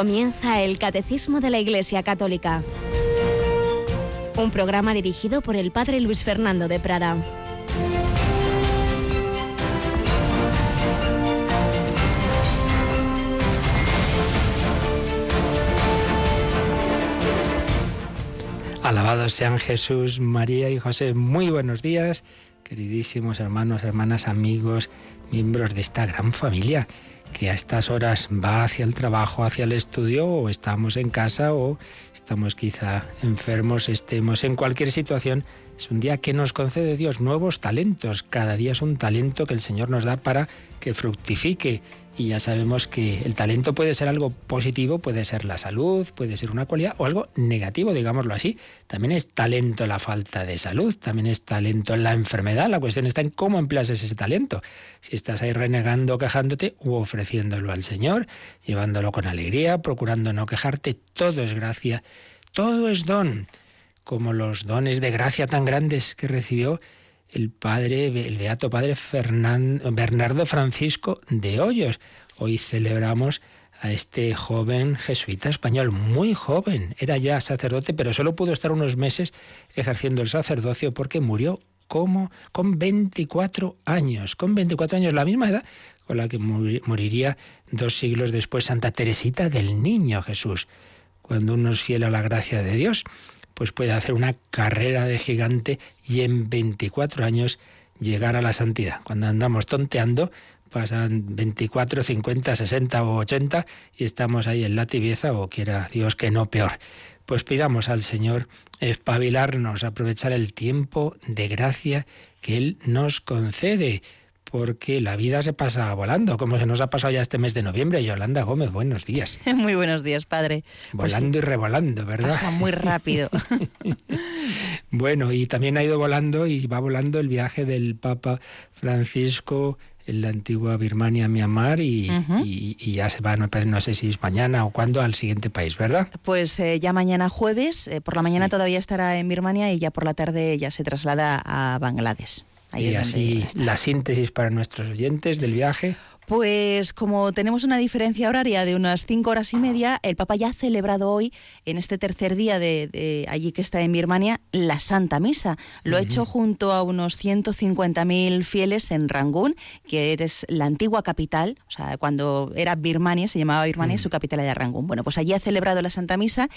Comienza el Catecismo de la Iglesia Católica. Un programa dirigido por el Padre Luis Fernando de Prada. Alabados sean Jesús, María y José. Muy buenos días, queridísimos hermanos, hermanas, amigos, miembros de esta gran familia que a estas horas va hacia el trabajo, hacia el estudio, o estamos en casa, o estamos quizá enfermos, estemos en cualquier situación, es un día que nos concede Dios nuevos talentos. Cada día es un talento que el Señor nos da para que fructifique y ya sabemos que el talento puede ser algo positivo, puede ser la salud, puede ser una cualidad o algo negativo, digámoslo así. También es talento la falta de salud, también es talento la enfermedad. La cuestión está en cómo empleas ese talento. Si estás ahí renegando, quejándote u ofreciéndolo al Señor, llevándolo con alegría, procurando no quejarte, todo es gracia, todo es don, como los dones de gracia tan grandes que recibió el padre, el beato padre Bernardo Francisco de Hoyos. Hoy celebramos a este joven jesuita español, muy joven, era ya sacerdote, pero solo pudo estar unos meses ejerciendo el sacerdocio porque murió como con 24 años, con 24 años, la misma edad con la que moriría dos siglos después Santa Teresita del Niño Jesús. Cuando uno es fiel a la gracia de Dios, pues puede hacer una carrera de gigante y en 24 años llegar a la santidad. Cuando andamos tonteando, pasan 24, 50, 60 o 80 y estamos ahí en la tibieza o quiera Dios que no peor. Pues pidamos al Señor espabilarnos, aprovechar el tiempo de gracia que Él nos concede porque la vida se pasa volando, como se nos ha pasado ya este mes de noviembre. Yolanda Gómez, buenos días. Muy buenos días, padre. Pues volando y revolando, ¿verdad? Pasa muy rápido. bueno, y también ha ido volando y va volando el viaje del Papa Francisco en la antigua Birmania, Myanmar, y, y, ya se va, no, sé si es mañana o cuándo, al siguiente país, ¿verdad? Pues eh, ya mañana jueves, eh, por la mañana todavía estará en Birmania y ya por la tarde ya se traslada a Bangladesh y así la síntesis para nuestros oyentes del viaje. Pues como tenemos una diferencia horaria de unas cinco horas y media, el Papa ya ha celebrado hoy, en este tercer día de, allí que está en Birmania, la Santa Misa. Lo ha hecho junto a unos 150.000 fieles en Rangún, que es la antigua capital, o sea, cuando era Birmania, se llamaba Birmania, su capital era Rangún. Bueno, pues allí ha celebrado la Santa Misa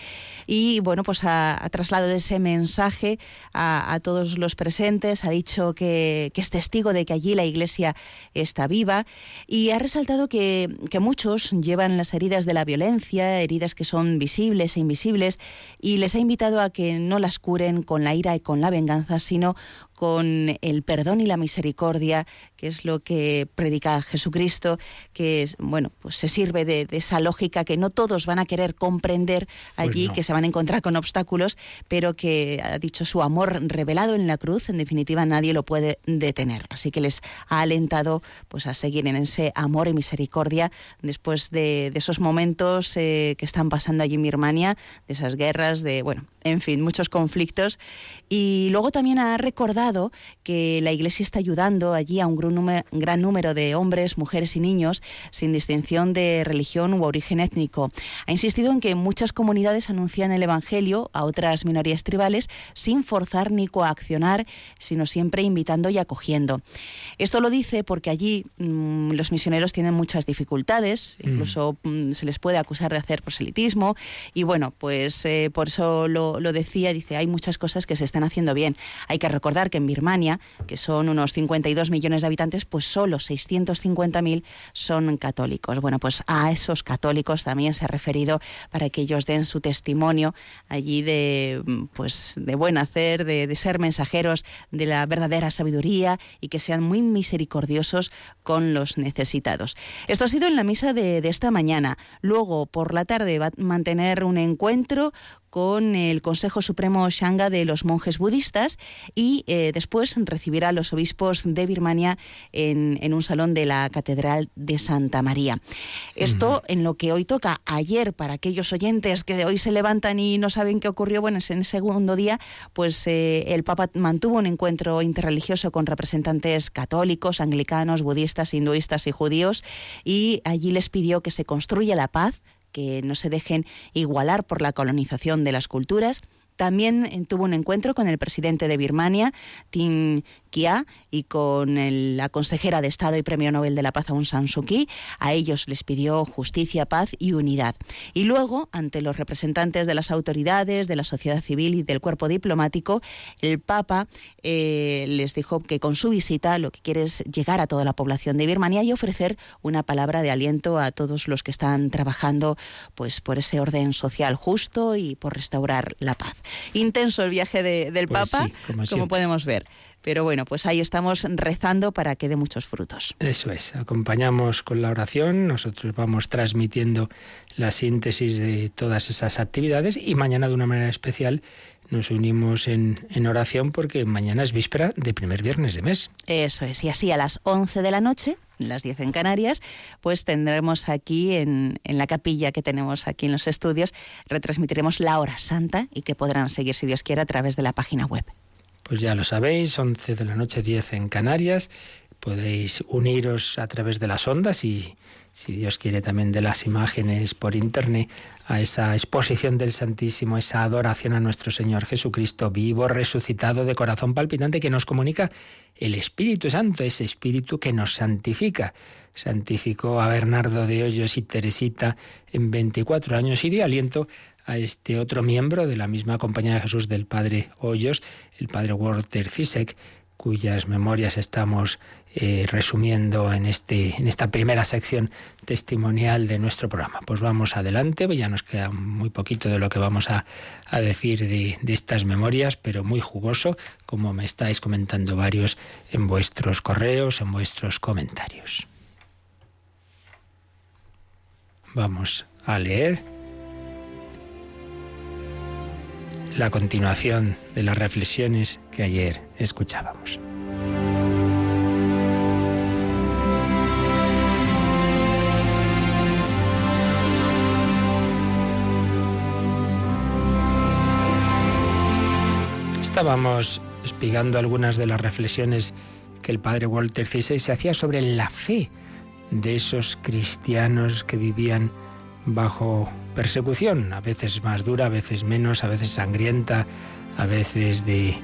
y, bueno, pues ha, trasladado ese mensaje a, todos los presentes, ha dicho que, que es testigo de que allí la Iglesia está viva y y ha resaltado que, muchos llevan las heridas de la violencia, heridas que son visibles e invisibles, y les ha invitado a que no las curen con la ira y con la venganza, sino con el perdón y la misericordia, que es lo que predica Jesucristo, que es, bueno, pues se sirve de, esa lógica que no todos van a querer comprender pues allí, que se van a encontrar con obstáculos, pero que ha dicho su amor revelado en la cruz, en definitiva nadie lo puede detener. Así que les ha alentado pues a seguir en ese amor y misericordia después de, esos momentos eh, que están pasando allí en Birmania, de esas guerras, de, bueno, en fin, muchos conflictos. Y luego también ha recordado que la Iglesia está ayudando allí a un gran número, de hombres, mujeres y niños sin distinción de religión u origen étnico. Ha insistido en que muchas comunidades anuncian el Evangelio a otras minorías tribales sin forzar ni coaccionar, sino siempre invitando y acogiendo. Esto lo dice porque allí mm, los misioneros tienen muchas dificultades, mm. incluso mm, se les puede acusar de hacer proselitismo y bueno, pues eh, por eso lo lo, decía, dice, hay muchas cosas que se están haciendo bien. Hay que recordar que en Birmania, que son unos 52 millones de habitantes, pues solo 650.000 son católicos. Bueno, pues a esos católicos también se ha referido para que ellos den su testimonio allí de, pues, de buen hacer, de, ser mensajeros de la verdadera sabiduría y que sean muy misericordiosos con los necesitados. Esto ha sido en la misa de, de esta mañana. Luego, por la tarde, va a mantener un encuentro con el Consejo Supremo Shanga de los monjes budistas y eh, después recibirá a los obispos de Birmania en, un salón de la Catedral de Santa María. Esto en lo que hoy toca. Ayer, para aquellos oyentes que hoy se levantan y no saben qué ocurrió, bueno, en el segundo día, pues eh, el Papa mantuvo un encuentro interreligioso con representantes católicos, anglicanos, budistas, hinduistas y judíos y allí les pidió que se construya la paz que no se dejen igualar por la colonización de las culturas. También eh, tuvo un encuentro con el presidente de Birmania, Tin Kia, y con la consejera de Estado y Premio Nobel de la Paz Aung San Suu Kyi. A ellos les pidió justicia, paz y unidad. Y luego, ante los representantes de las autoridades, de la sociedad civil y del cuerpo diplomático, el Papa eh, les dijo que con su visita lo que quiere es llegar a toda la población de Birmania y ofrecer una palabra de aliento a todos los que están trabajando pues, por ese orden social justo y por restaurar la paz. Intenso el viaje del pues Papa, como, podemos ver. Pero bueno, pues ahí estamos rezando para que dé muchos frutos. Eso es, acompañamos con la oración, nosotros vamos transmitiendo la síntesis de todas esas actividades y mañana de una manera especial nos unimos en, en, oración porque mañana es víspera de primer viernes de mes. Eso es, y así a las 11 de la noche, las 10 en Canarias, pues tendremos aquí en, en, la capilla que tenemos aquí en los estudios, retransmitiremos la hora santa y que podrán seguir, si Dios quiere, a través de la página web. Pues ya lo sabéis, 11 de la noche, 10 en Canarias. Podéis uniros a través de las ondas y, si Dios quiere, también de las imágenes por internet a esa exposición del Santísimo, esa adoración a nuestro Señor Jesucristo vivo, resucitado, de corazón palpitante, que nos comunica el Espíritu Santo, ese Espíritu que nos santifica. Santificó a Bernardo de Hoyos y Teresita en 24 años y dio aliento a este otro miembro de la misma Compañía de Jesús del Padre Hoyos, el Padre Walter Fisek, cuyas memorias estamos eh, resumiendo en, este, en esta primera sección testimonial de nuestro programa. Pues vamos adelante, ya nos queda muy poquito de lo que vamos a, a decir de, de, estas memorias, pero muy jugoso, como me estáis comentando varios en vuestros correos, en vuestros comentarios. Vamos a leer la continuación de las reflexiones que ayer escuchábamos. Estábamos explicando algunas de las reflexiones que el padre Walter XVI se hacía sobre la fe de esos cristianos que vivían bajo persecución, a veces más dura, a veces menos, a veces sangrienta, a veces de,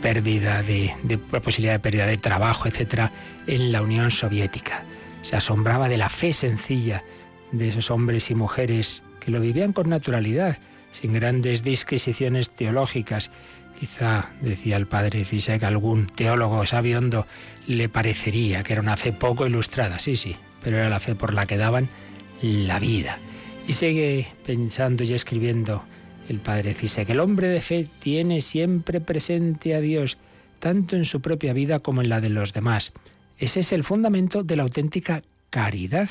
pérdida, de, de posibilidad de pérdida de trabajo, etc., en la Unión Soviética. Se asombraba de la fe sencilla de esos hombres y mujeres que lo vivían con naturalidad, sin grandes disquisiciones teológicas. Quizá, decía el padre que algún teólogo sabiondo le parecería que era una fe poco ilustrada, sí, sí, pero era la fe por la que daban la vida. Y sigue pensando y escribiendo el padre que el hombre de fe tiene siempre presente a Dios, tanto en su propia vida como en la de los demás. Ese es el fundamento de la auténtica caridad,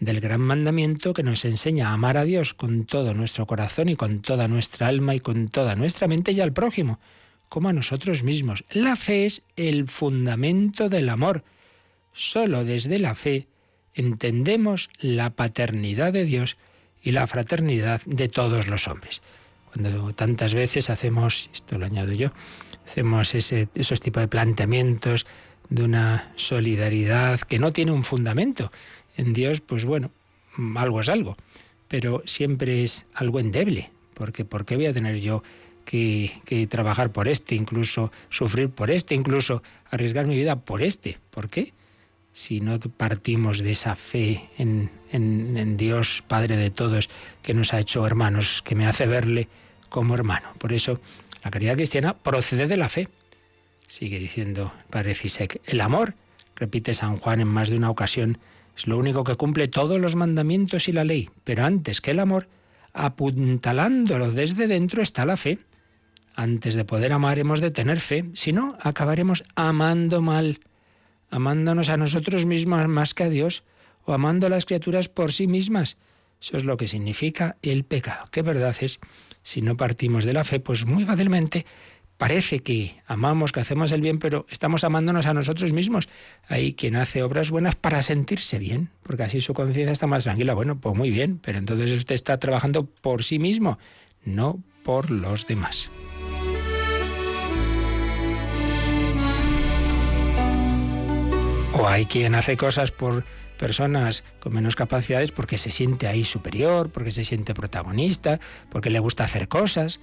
del gran mandamiento que nos enseña a amar a Dios con todo nuestro corazón y con toda nuestra alma y con toda nuestra mente y al prójimo, como a nosotros mismos. La fe es el fundamento del amor. Solo desde la fe entendemos la paternidad de Dios y la fraternidad de todos los hombres. Cuando tantas veces hacemos, esto lo añado yo, hacemos ese, esos tipos de planteamientos de una solidaridad que no tiene un fundamento. En Dios, pues bueno, algo es algo, pero siempre es algo endeble, porque ¿por qué voy a tener yo que, que, trabajar por este, incluso sufrir por este, incluso arriesgar mi vida por este? ¿Por qué? si no partimos de esa fe en, en, Dios, Padre de todos, que nos ha hecho hermanos, que me hace verle como hermano. Por eso la caridad cristiana procede de la fe. Sigue diciendo Padre Cisek, el amor, repite San Juan en más de una ocasión, es lo único que cumple todos los mandamientos y la ley, pero antes que el amor, apuntalándolo desde dentro está la fe. Antes de poder amar hemos de tener fe, si no, acabaremos amando mal amándonos a nosotros mismos más que a Dios, o amando a las criaturas por sí mismas. Eso es lo que significa el pecado. ¿Qué verdad es? Si no partimos de la fe, pues muy fácilmente parece que amamos, que hacemos el bien, pero estamos amándonos a nosotros mismos. Hay quien hace obras buenas para sentirse bien, porque así su conciencia está más tranquila. Bueno, pues muy bien, pero entonces usted está trabajando por sí mismo, no por los demás. O hay quien hace cosas por personas con menos capacidades porque se siente ahí superior, porque se siente protagonista, porque le gusta hacer cosas.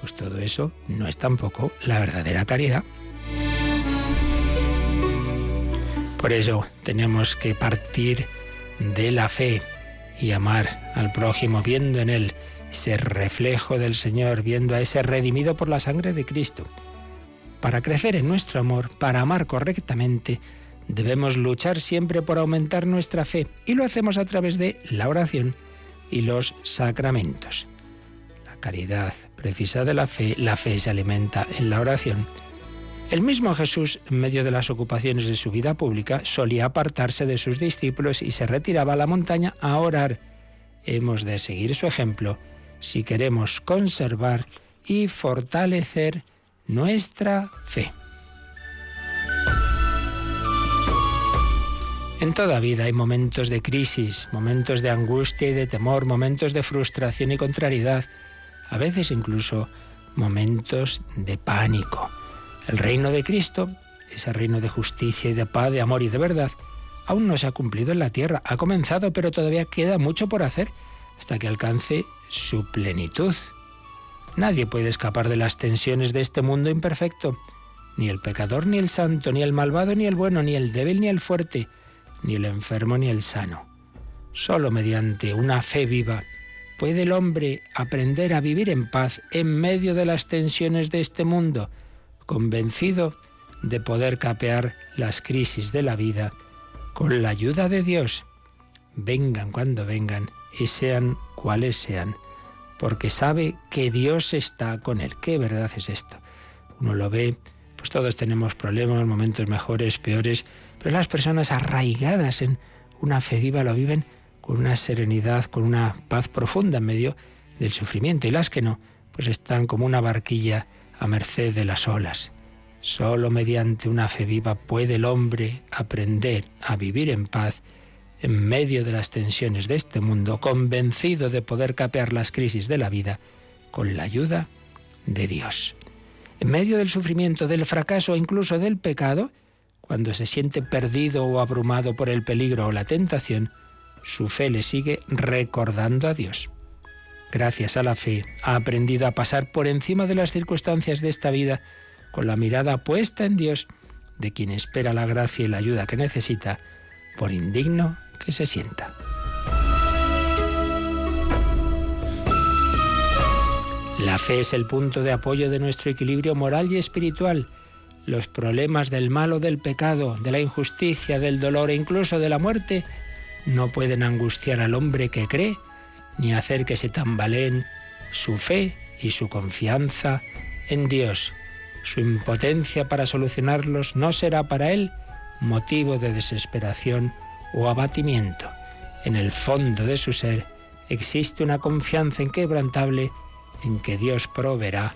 Pues todo eso no es tampoco la verdadera caridad. Por eso tenemos que partir de la fe y amar al prójimo viendo en él ese reflejo del Señor, viendo a ese redimido por la sangre de Cristo. Para crecer en nuestro amor, para amar correctamente, debemos luchar siempre por aumentar nuestra fe y lo hacemos a través de la oración y los sacramentos. Caridad precisa de la fe, la fe se alimenta en la oración. El mismo Jesús, en medio de las ocupaciones de su vida pública, solía apartarse de sus discípulos y se retiraba a la montaña a orar. Hemos de seguir su ejemplo si queremos conservar y fortalecer nuestra fe. En toda vida hay momentos de crisis, momentos de angustia y de temor, momentos de frustración y contrariedad, a veces incluso momentos de pánico. El reino de Cristo, ese reino de justicia y de paz, de amor y de verdad, aún no se ha cumplido en la tierra. Ha comenzado, pero todavía queda mucho por hacer hasta que alcance su plenitud. Nadie puede escapar de las tensiones de este mundo imperfecto. Ni el pecador, ni el santo, ni el malvado, ni el bueno, ni el débil, ni el fuerte, ni el enfermo, ni el sano. Solo mediante una fe viva puede el hombre aprender a vivir en paz en medio de las tensiones de este mundo, convencido de poder capear las crisis de la vida con la ayuda de Dios. Vengan cuando vengan y sean cuales sean, porque sabe que Dios está con él. ¿Qué verdad es esto? Uno lo ve, pues todos tenemos problemas, momentos mejores, peores, pero las personas arraigadas en una fe viva lo viven con una serenidad, con una paz profunda en medio del sufrimiento, y las que no, pues están como una barquilla a merced de las olas. Solo mediante una fe viva puede el hombre aprender a vivir en paz en medio de las tensiones de este mundo, convencido de poder capear las crisis de la vida con la ayuda de Dios. En medio del sufrimiento, del fracaso incluso del pecado, cuando se siente perdido o abrumado por el peligro o la tentación, su fe le sigue recordando a Dios. Gracias a la fe ha aprendido a pasar por encima de las circunstancias de esta vida con la mirada puesta en Dios, de quien espera la gracia y la ayuda que necesita, por indigno que se sienta. La fe es el punto de apoyo de nuestro equilibrio moral y espiritual. Los problemas del mal o del pecado, de la injusticia, del dolor e incluso de la muerte no pueden angustiar al hombre que cree ni hacer que se tambaleen su fe y su confianza en Dios. Su impotencia para solucionarlos no será para él motivo de desesperación o abatimiento. En el fondo de su ser existe una confianza inquebrantable en que Dios proveerá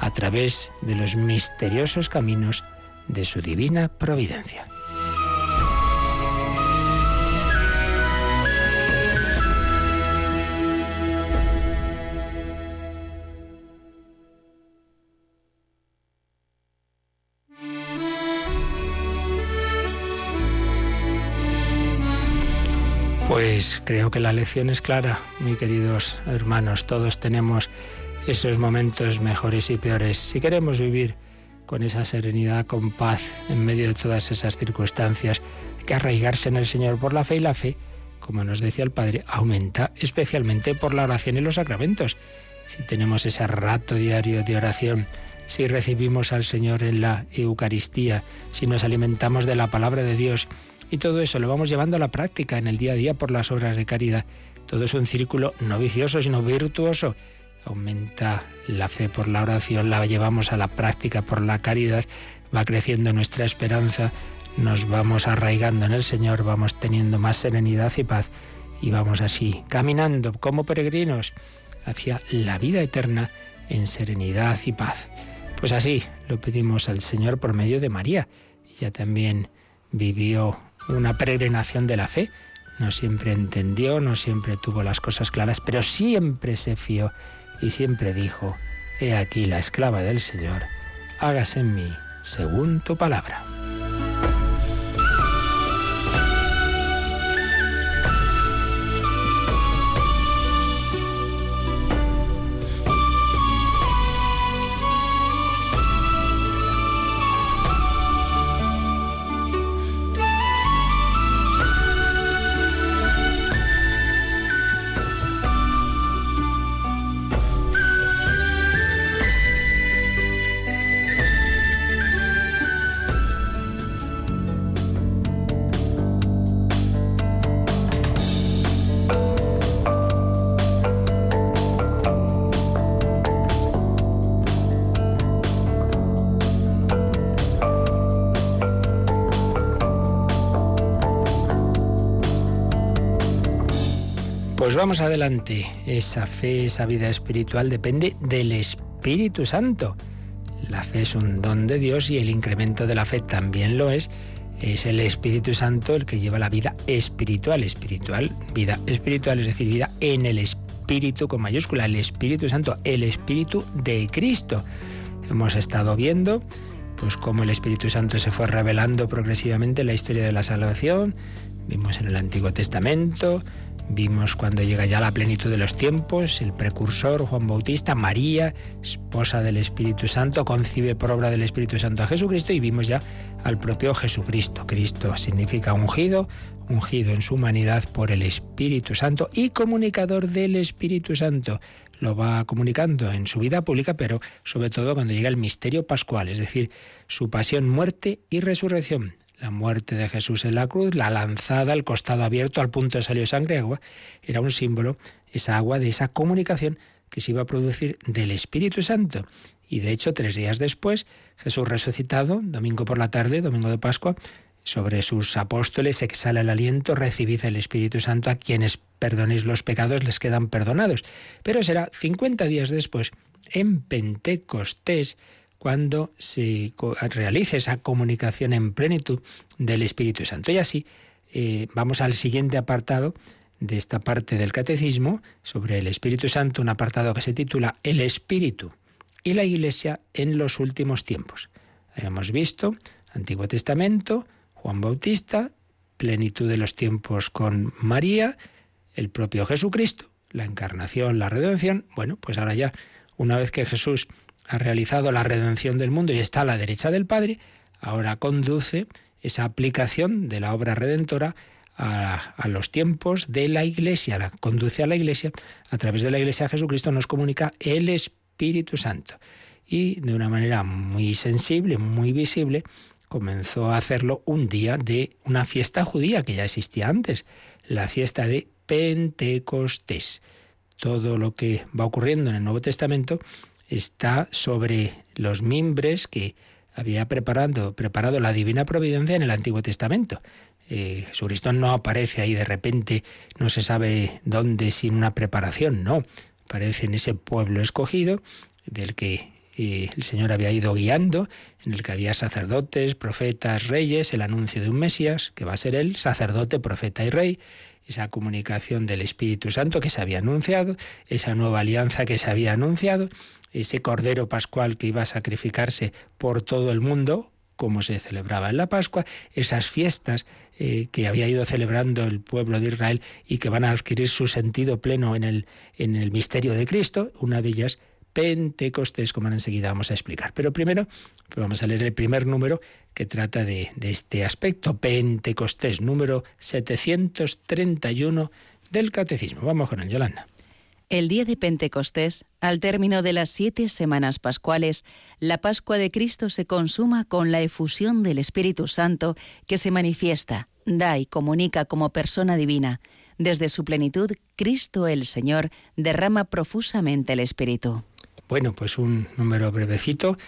a través de los misteriosos caminos de su divina providencia. Pues creo que la lección es clara, mis queridos hermanos. Todos tenemos esos momentos mejores y peores. Si queremos vivir con esa serenidad, con paz, en medio de todas esas circunstancias, hay que arraigarse en el Señor por la fe y la fe, como nos decía el Padre, aumenta especialmente por la oración y los sacramentos. Si tenemos ese rato diario de oración, si recibimos al Señor en la Eucaristía, si nos alimentamos de la palabra de Dios, y todo eso lo vamos llevando a la práctica en el día a día por las obras de caridad. Todo es un círculo no vicioso, sino virtuoso. Aumenta la fe por la oración, la llevamos a la práctica por la caridad, va creciendo nuestra esperanza, nos vamos arraigando en el Señor, vamos teniendo más serenidad y paz y vamos así caminando como peregrinos hacia la vida eterna en serenidad y paz. Pues así lo pedimos al Señor por medio de María. Ella también vivió una peregrinación de la fe. No siempre entendió, no siempre tuvo las cosas claras, pero siempre se fió y siempre dijo, He aquí la esclava del Señor, hágase en mí según tu palabra. Vamos adelante. Esa fe, esa vida espiritual depende del Espíritu Santo. La fe es un don de Dios y el incremento de la fe también lo es. Es el Espíritu Santo el que lleva la vida espiritual, espiritual, vida espiritual, es decir, vida en el Espíritu con mayúscula, el Espíritu Santo, el Espíritu de Cristo. Hemos estado viendo pues cómo el Espíritu Santo se fue revelando progresivamente en la historia de la salvación. Vimos en el Antiguo Testamento, Vimos cuando llega ya la plenitud de los tiempos, el precursor Juan Bautista, María, esposa del Espíritu Santo, concibe por obra del Espíritu Santo a Jesucristo y vimos ya al propio Jesucristo. Cristo significa ungido, ungido en su humanidad por el Espíritu Santo y comunicador del Espíritu Santo. Lo va comunicando en su vida pública, pero sobre todo cuando llega el misterio pascual, es decir, su pasión, muerte y resurrección la muerte de Jesús en la cruz, la lanzada, el costado abierto, al punto de salió sangre agua, era un símbolo, esa agua, de esa comunicación que se iba a producir del Espíritu Santo. Y de hecho, tres días después, Jesús resucitado, domingo por la tarde, domingo de Pascua, sobre sus apóstoles exhala el aliento, recibid el Espíritu Santo, a quienes perdonéis los pecados les quedan perdonados. Pero será 50 días después, en Pentecostés, cuando se realice esa comunicación en plenitud del Espíritu Santo. Y así eh, vamos al siguiente apartado de esta parte del catecismo sobre el Espíritu Santo, un apartado que se titula El Espíritu y la Iglesia en los últimos tiempos. Hemos visto Antiguo Testamento, Juan Bautista, plenitud de los tiempos con María, el propio Jesucristo, la encarnación, la redención. Bueno, pues ahora ya, una vez que Jesús ha realizado la redención del mundo y está a la derecha del Padre, ahora conduce esa aplicación de la obra redentora a, los tiempos de la Iglesia, la conduce a la Iglesia, a través de la Iglesia Jesucristo nos comunica el Espíritu Santo. Y de una manera muy sensible, muy visible, comenzó a hacerlo un día de una fiesta judía que ya existía antes, la fiesta de Pentecostés. Todo lo que va ocurriendo en el Nuevo Testamento está sobre los mimbres que había preparado, preparado la divina providencia en el Antiguo Testamento. Eh, Jesucristo no aparece ahí de repente, no se sabe dónde sin una preparación, no. Aparece en ese pueblo escogido del que eh, el Señor había ido guiando, en el que había sacerdotes, profetas, reyes, el anuncio de un Mesías, que va a ser él, sacerdote, profeta y rey, esa comunicación del Espíritu Santo que se había anunciado, esa nueva alianza que se había anunciado, ese Cordero Pascual que iba a sacrificarse por todo el mundo, como se celebraba en la Pascua, esas fiestas eh, que había ido celebrando el pueblo de Israel y que van a adquirir su sentido pleno en el, en el misterio de Cristo, una de ellas Pentecostés, como enseguida vamos a explicar. Pero primero pues vamos a leer el primer número que trata de, de este aspecto, Pentecostés, número 731 del Catecismo. Vamos con él, Yolanda. El día de Pentecostés, al término de las siete semanas pascuales, la Pascua de Cristo se consuma con la efusión del Espíritu Santo que se manifiesta, da y comunica como persona divina. Desde su plenitud, Cristo el Señor derrama profusamente el Espíritu. Bueno, pues un número brevecito,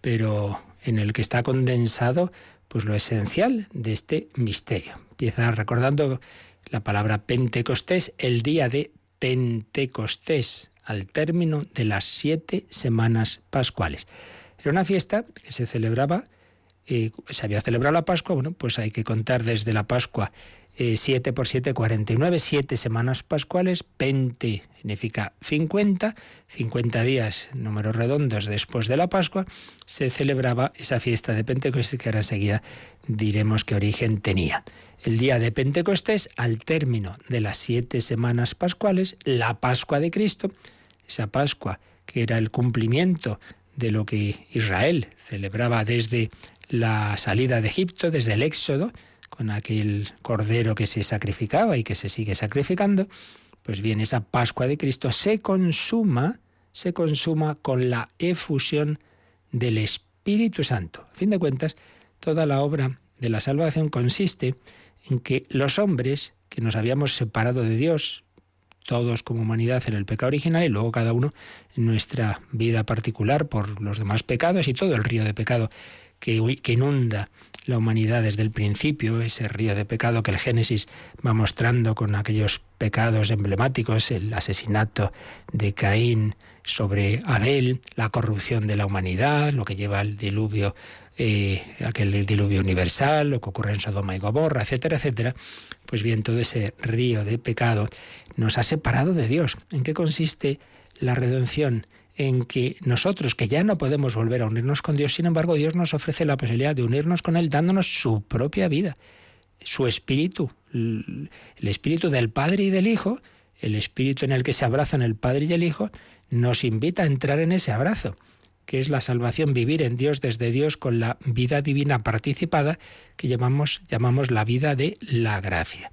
pero en el que está condensado pues lo esencial de este misterio. Empieza recordando la palabra Pentecostés, el día de Pentecostés, al término de las siete semanas pascuales. Era una fiesta que se celebraba, eh, se había celebrado la Pascua, bueno, pues hay que contar desde la Pascua 7 eh, por 7, 49, siete semanas pascuales, 20 significa 50, 50 días, números redondos después de la Pascua, se celebraba esa fiesta de Pentecostés que ahora enseguida diremos qué origen tenía. El día de Pentecostés, al término de las siete semanas pascuales, la Pascua de Cristo, esa Pascua que era el cumplimiento de lo que Israel celebraba desde la salida de Egipto, desde el Éxodo, con aquel cordero que se sacrificaba y que se sigue sacrificando, pues bien, esa Pascua de Cristo se consuma, se consuma con la efusión del Espíritu Santo. A fin de cuentas, toda la obra de la salvación consiste en que los hombres que nos habíamos separado de Dios, todos como humanidad en el pecado original y luego cada uno en nuestra vida particular por los demás pecados y todo el río de pecado que, que inunda la humanidad desde el principio, ese río de pecado que el Génesis va mostrando con aquellos pecados emblemáticos, el asesinato de Caín sobre Abel, la corrupción de la humanidad, lo que lleva al diluvio, eh, aquel diluvio universal, lo que ocurre en Sodoma y Gomorra, etcétera, etcétera. Pues bien, todo ese río de pecado nos ha separado de Dios. ¿En qué consiste la redención? en que nosotros, que ya no podemos volver a unirnos con Dios, sin embargo Dios nos ofrece la posibilidad de unirnos con Él dándonos su propia vida, su espíritu, el espíritu del Padre y del Hijo, el espíritu en el que se abrazan el Padre y el Hijo, nos invita a entrar en ese abrazo, que es la salvación, vivir en Dios desde Dios con la vida divina participada que llamamos, llamamos la vida de la gracia.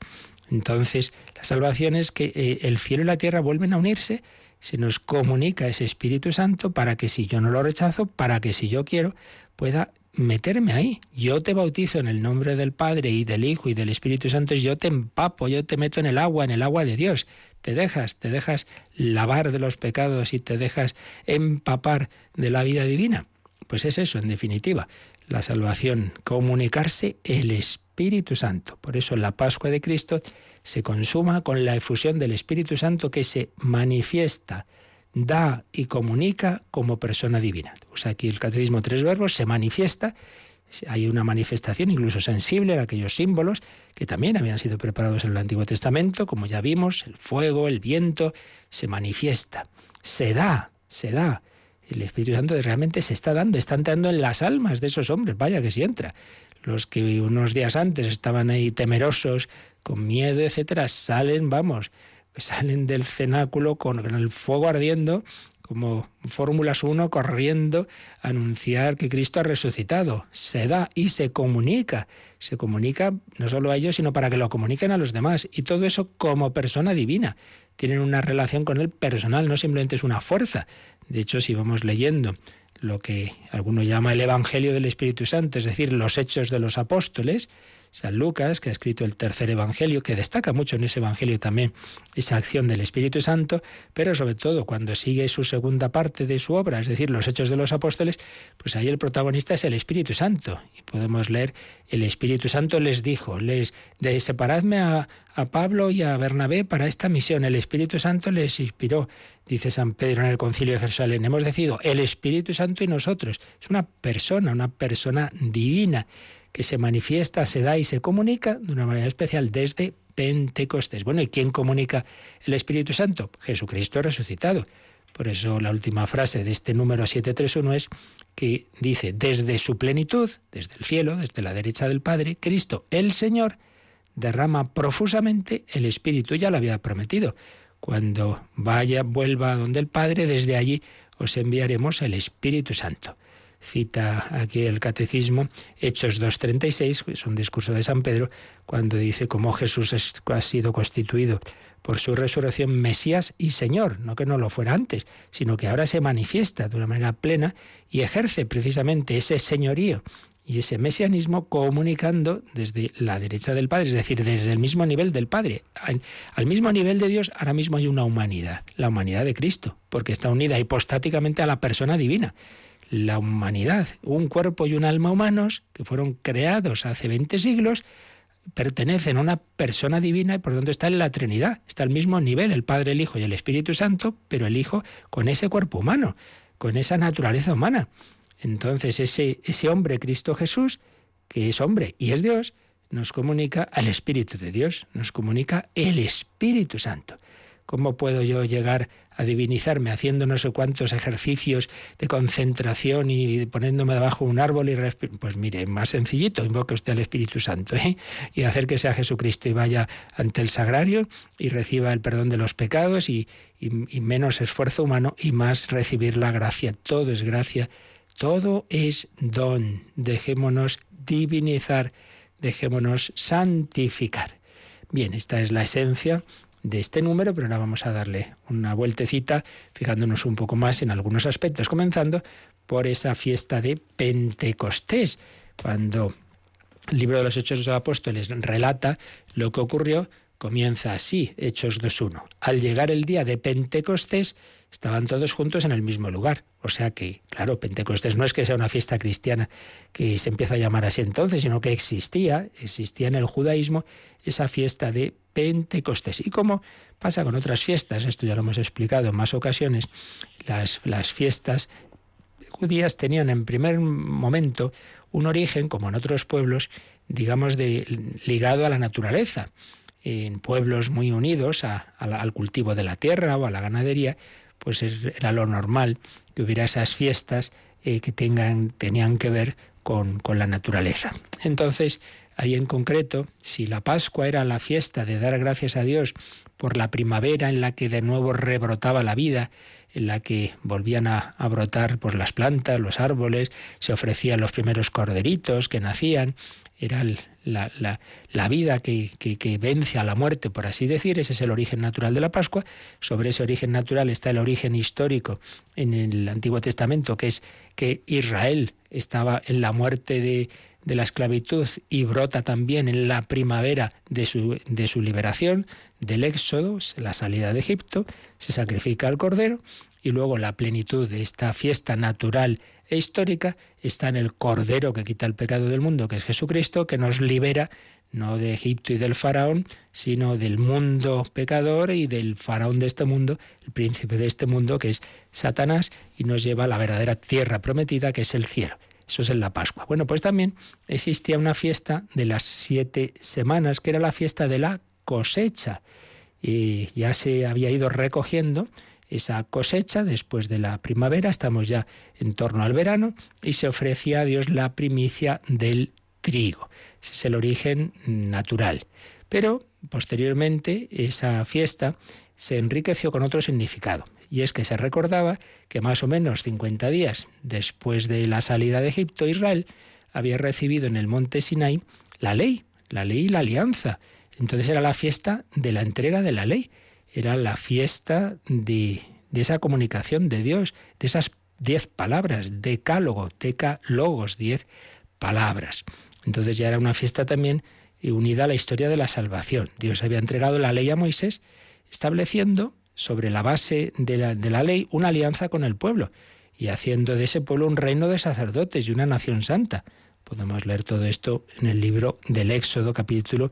Entonces, la salvación es que eh, el cielo y la tierra vuelven a unirse se nos comunica ese Espíritu Santo para que si yo no lo rechazo, para que si yo quiero, pueda meterme ahí. Yo te bautizo en el nombre del Padre y del Hijo y del Espíritu Santo, yo te empapo, yo te meto en el agua, en el agua de Dios. Te dejas, te dejas lavar de los pecados y te dejas empapar de la vida divina. Pues es eso, en definitiva, la salvación, comunicarse el Espíritu Santo. Por eso la Pascua de Cristo se consuma con la efusión del Espíritu Santo que se manifiesta, da y comunica como persona divina. Usa aquí el catecismo tres verbos, se manifiesta, hay una manifestación incluso sensible en aquellos símbolos que también habían sido preparados en el Antiguo Testamento, como ya vimos, el fuego, el viento, se manifiesta, se da, se da. El Espíritu Santo realmente se está dando, está entrando en las almas de esos hombres, vaya que si entra. Los que unos días antes estaban ahí temerosos, con miedo, etcétera, salen, vamos, salen del cenáculo con el fuego ardiendo, como Fórmulas 1 corriendo a anunciar que Cristo ha resucitado. Se da y se comunica. Se comunica no solo a ellos, sino para que lo comuniquen a los demás. Y todo eso como persona divina. Tienen una relación con él personal, no simplemente es una fuerza. De hecho, si vamos leyendo lo que alguno llama el Evangelio del Espíritu Santo, es decir, los hechos de los apóstoles, San Lucas, que ha escrito el tercer Evangelio, que destaca mucho en ese Evangelio también esa acción del Espíritu Santo, pero sobre todo cuando sigue su segunda parte de su obra, es decir, los Hechos de los Apóstoles, pues ahí el protagonista es el Espíritu Santo. Y podemos leer, el Espíritu Santo les dijo, les de separadme a, a Pablo y a Bernabé para esta misión. El Espíritu Santo les inspiró, dice San Pedro en el Concilio de Jerusalén. Hemos decidido el Espíritu Santo y nosotros. Es una persona, una persona divina que se manifiesta, se da y se comunica de una manera especial desde Pentecostés. Bueno, ¿y quién comunica el Espíritu Santo? Jesucristo resucitado. Por eso la última frase de este número 731 es que dice, desde su plenitud, desde el cielo, desde la derecha del Padre, Cristo, el Señor, derrama profusamente el Espíritu. Ya lo había prometido. Cuando vaya, vuelva donde el Padre, desde allí os enviaremos el Espíritu Santo cita aquí el catecismo, Hechos 2.36, es un discurso de San Pedro, cuando dice cómo Jesús ha sido constituido por su resurrección Mesías y Señor, no que no lo fuera antes, sino que ahora se manifiesta de una manera plena y ejerce precisamente ese señorío y ese mesianismo comunicando desde la derecha del Padre, es decir, desde el mismo nivel del Padre. Al mismo nivel de Dios, ahora mismo hay una humanidad, la humanidad de Cristo, porque está unida hipostáticamente a la persona divina la humanidad, un cuerpo y un alma humanos que fueron creados hace 20 siglos, pertenecen a una persona divina y por lo tanto está en la Trinidad, está al mismo nivel el Padre, el Hijo y el Espíritu Santo, pero el Hijo con ese cuerpo humano, con esa naturaleza humana. Entonces ese, ese hombre, Cristo Jesús, que es hombre y es Dios, nos comunica al Espíritu de Dios, nos comunica el Espíritu Santo. ¿Cómo puedo yo llegar a divinizarme haciendo no sé cuántos ejercicios de concentración y poniéndome debajo de un árbol y pues mire, más sencillito, invoque usted al Espíritu Santo ¿eh? y hacer que sea Jesucristo y vaya ante el sagrario y reciba el perdón de los pecados y, y menos esfuerzo humano y más recibir la gracia. Todo es gracia, todo es don. Dejémonos divinizar, dejémonos santificar. Bien, esta es la esencia de este número, pero ahora vamos a darle una vueltecita, fijándonos un poco más en algunos aspectos, comenzando por esa fiesta de Pentecostés, cuando el libro de los Hechos de los Apóstoles relata lo que ocurrió, comienza así, Hechos 2.1. Al llegar el día de Pentecostés, estaban todos juntos en el mismo lugar. O sea que, claro, Pentecostés no es que sea una fiesta cristiana que se empieza a llamar así entonces, sino que existía, existía en el judaísmo esa fiesta de Pentecostés. Y como pasa con otras fiestas, esto ya lo hemos explicado en más ocasiones, las, las fiestas judías tenían en primer momento un origen, como en otros pueblos, digamos, de, ligado a la naturaleza. En pueblos muy unidos al cultivo de la tierra o a la ganadería, pues era lo normal que hubiera esas fiestas eh, que tengan, tenían que ver con, con la naturaleza. Entonces, ahí en concreto, si la Pascua era la fiesta de dar gracias a Dios por la primavera en la que de nuevo rebrotaba la vida, en la que volvían a, brotar por las plantas, los árboles, se ofrecían los primeros corderitos que nacían, era la, la, vida que, que, vence a la muerte, por así decir, ese es el origen natural de la Pascua. Sobre ese origen natural está el origen histórico en el Antiguo Testamento, que es que Israel estaba en la muerte de, de la esclavitud y brota también en la primavera de su, de su liberación, del éxodo, la salida de Egipto, se sacrifica al cordero y luego la plenitud de esta fiesta natural e histórica está en el Cordero que quita el pecado del mundo, que es Jesucristo, que nos libera no de Egipto y del faraón, sino del mundo pecador y del faraón de este mundo, el príncipe de este mundo, que es Satanás, y nos lleva a la verdadera tierra prometida, que es el cielo. Eso es en la Pascua. Bueno, pues también existía una fiesta de las siete semanas, que era la fiesta de la cosecha. Y ya se había ido recogiendo esa cosecha después de la primavera, estamos ya en torno al verano, y se ofrecía a Dios la primicia del trigo. Ese es el origen natural. Pero posteriormente esa fiesta se enriqueció con otro significado, y es que se recordaba que más o menos 50 días después de la salida de Egipto, Israel había recibido en el monte Sinai la ley, la ley y la alianza. Entonces era la fiesta de la entrega de la ley era la fiesta de, esa comunicación de Dios, de esas diez palabras, decálogo, teca logos, diez palabras. Entonces ya era una fiesta también unida a la historia de la salvación. Dios había entregado la ley a Moisés, estableciendo sobre la base de la, de la ley una alianza con el pueblo y haciendo de ese pueblo un reino de sacerdotes y una nación santa. Podemos leer todo esto en el libro del Éxodo capítulo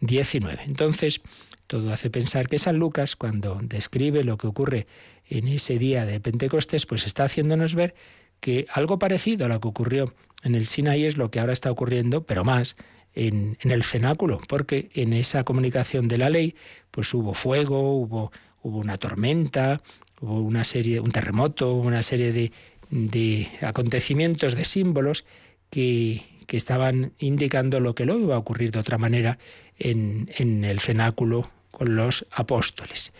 19. Entonces, todo hace pensar que San Lucas, cuando describe lo que ocurre en ese día de Pentecostés, pues está haciéndonos ver que algo parecido a lo que ocurrió en el Sinaí es lo que ahora está ocurriendo, pero más, en, el cenáculo, porque en esa comunicación de la ley, pues hubo fuego, hubo, una tormenta, hubo una serie, un terremoto, una serie de, acontecimientos, de símbolos que, estaban indicando lo que luego iba a ocurrir de otra manera en el cenáculo con los apóstoles.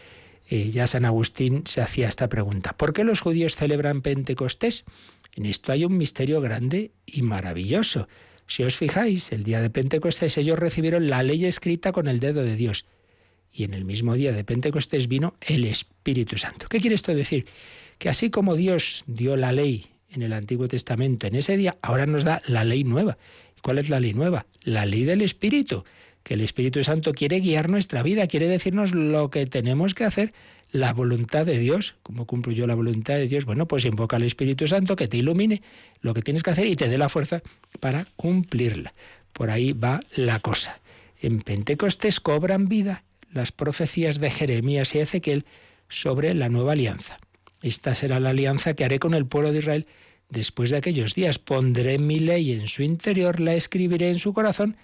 Eh, ya San Agustín se hacía esta pregunta. ¿Por qué los judíos celebran Pentecostés? En esto hay un misterio grande y maravilloso. Si os fijáis, el día de Pentecostés ellos recibieron la ley escrita con el dedo de Dios. Y en el mismo día de Pentecostés vino el Espíritu Santo. ¿Qué quiere esto decir? Que así como Dios dio la ley en el Antiguo Testamento en ese día, ahora nos da la ley nueva. ¿Cuál es la ley nueva? La ley del Espíritu que el Espíritu Santo quiere guiar nuestra vida, quiere decirnos lo que tenemos que hacer, la voluntad de Dios. ¿Cómo cumplo yo la voluntad de Dios? Bueno, pues invoca al Espíritu Santo que te ilumine lo que tienes que hacer y te dé la fuerza para cumplirla. Por ahí va la cosa. En Pentecostés cobran vida las profecías de Jeremías y Ezequiel sobre la nueva alianza. Esta será la alianza que haré con el pueblo de Israel después de aquellos días. Pondré mi ley en su interior, la escribiré en su corazón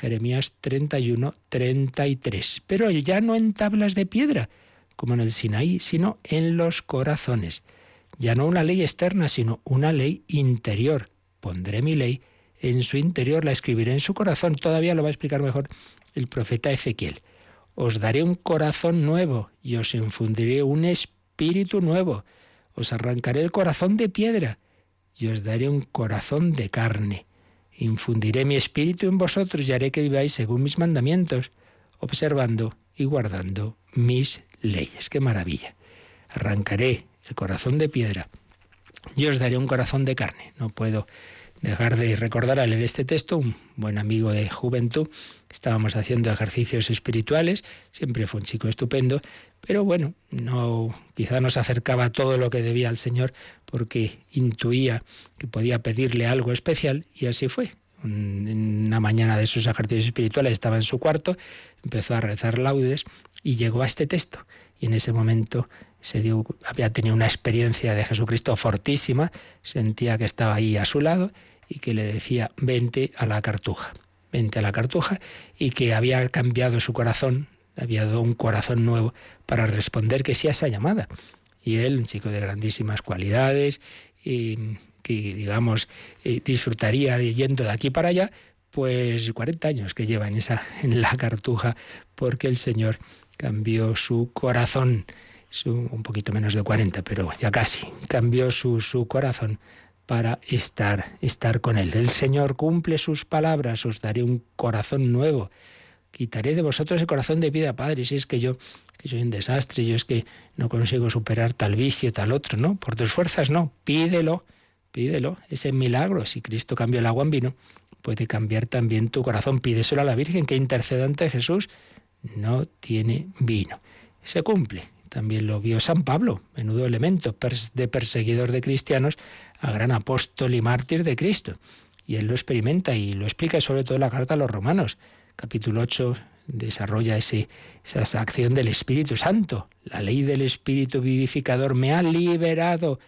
Jeremías 31, 33. Pero ya no en tablas de piedra, como en el Sinaí, sino en los corazones. Ya no una ley externa, sino una ley interior. Pondré mi ley en su interior, la escribiré en su corazón. Todavía lo va a explicar mejor el profeta Ezequiel. Os daré un corazón nuevo y os infundiré un espíritu nuevo. Os arrancaré el corazón de piedra y os daré un corazón de carne infundiré mi espíritu en vosotros y haré que viváis según mis mandamientos, observando y guardando mis leyes. ¡Qué maravilla! Arrancaré el corazón de piedra y os daré un corazón de carne. No puedo dejar de recordar al leer este texto, un buen amigo de juventud, estábamos haciendo ejercicios espirituales, siempre fue un chico estupendo, pero bueno, no quizá nos acercaba todo lo que debía al Señor porque intuía que podía pedirle algo especial y así fue. Una mañana de sus ejercicios espirituales estaba en su cuarto, empezó a rezar laudes y llegó a este texto. Y en ese momento se había tenido una experiencia de Jesucristo fortísima, sentía que estaba ahí a su lado y que le decía, vente a la cartuja, vente a la cartuja, y que había cambiado su corazón, había dado un corazón nuevo para responder que sí a esa llamada. Y él, un chico de grandísimas cualidades, y que digamos eh, disfrutaría yendo de aquí para allá, pues 40 años que lleva en esa en la cartuja porque el Señor cambió su corazón, un poquito menos de 40, pero ya casi, cambió su, su corazón para estar, estar con Él. El Señor cumple sus palabras, os daré un corazón nuevo. Quitaré de vosotros el corazón de vida, Padre, si es que yo que soy un desastre, yo es que no consigo superar tal vicio, tal otro, no, por tus fuerzas no, pídelo, pídelo, ese milagro, si Cristo cambió el agua en vino, puede cambiar también tu corazón, pídeselo a la Virgen que interceda ante Jesús, no tiene vino. Se cumple. También lo vio San Pablo, menudo elemento de perseguidor de cristianos, a gran apóstol y mártir de Cristo. Y él lo experimenta y lo explica sobre todo en la carta a los romanos. Capítulo 8 desarrolla esa acción del Espíritu Santo. La ley del Espíritu vivificador me ha liberado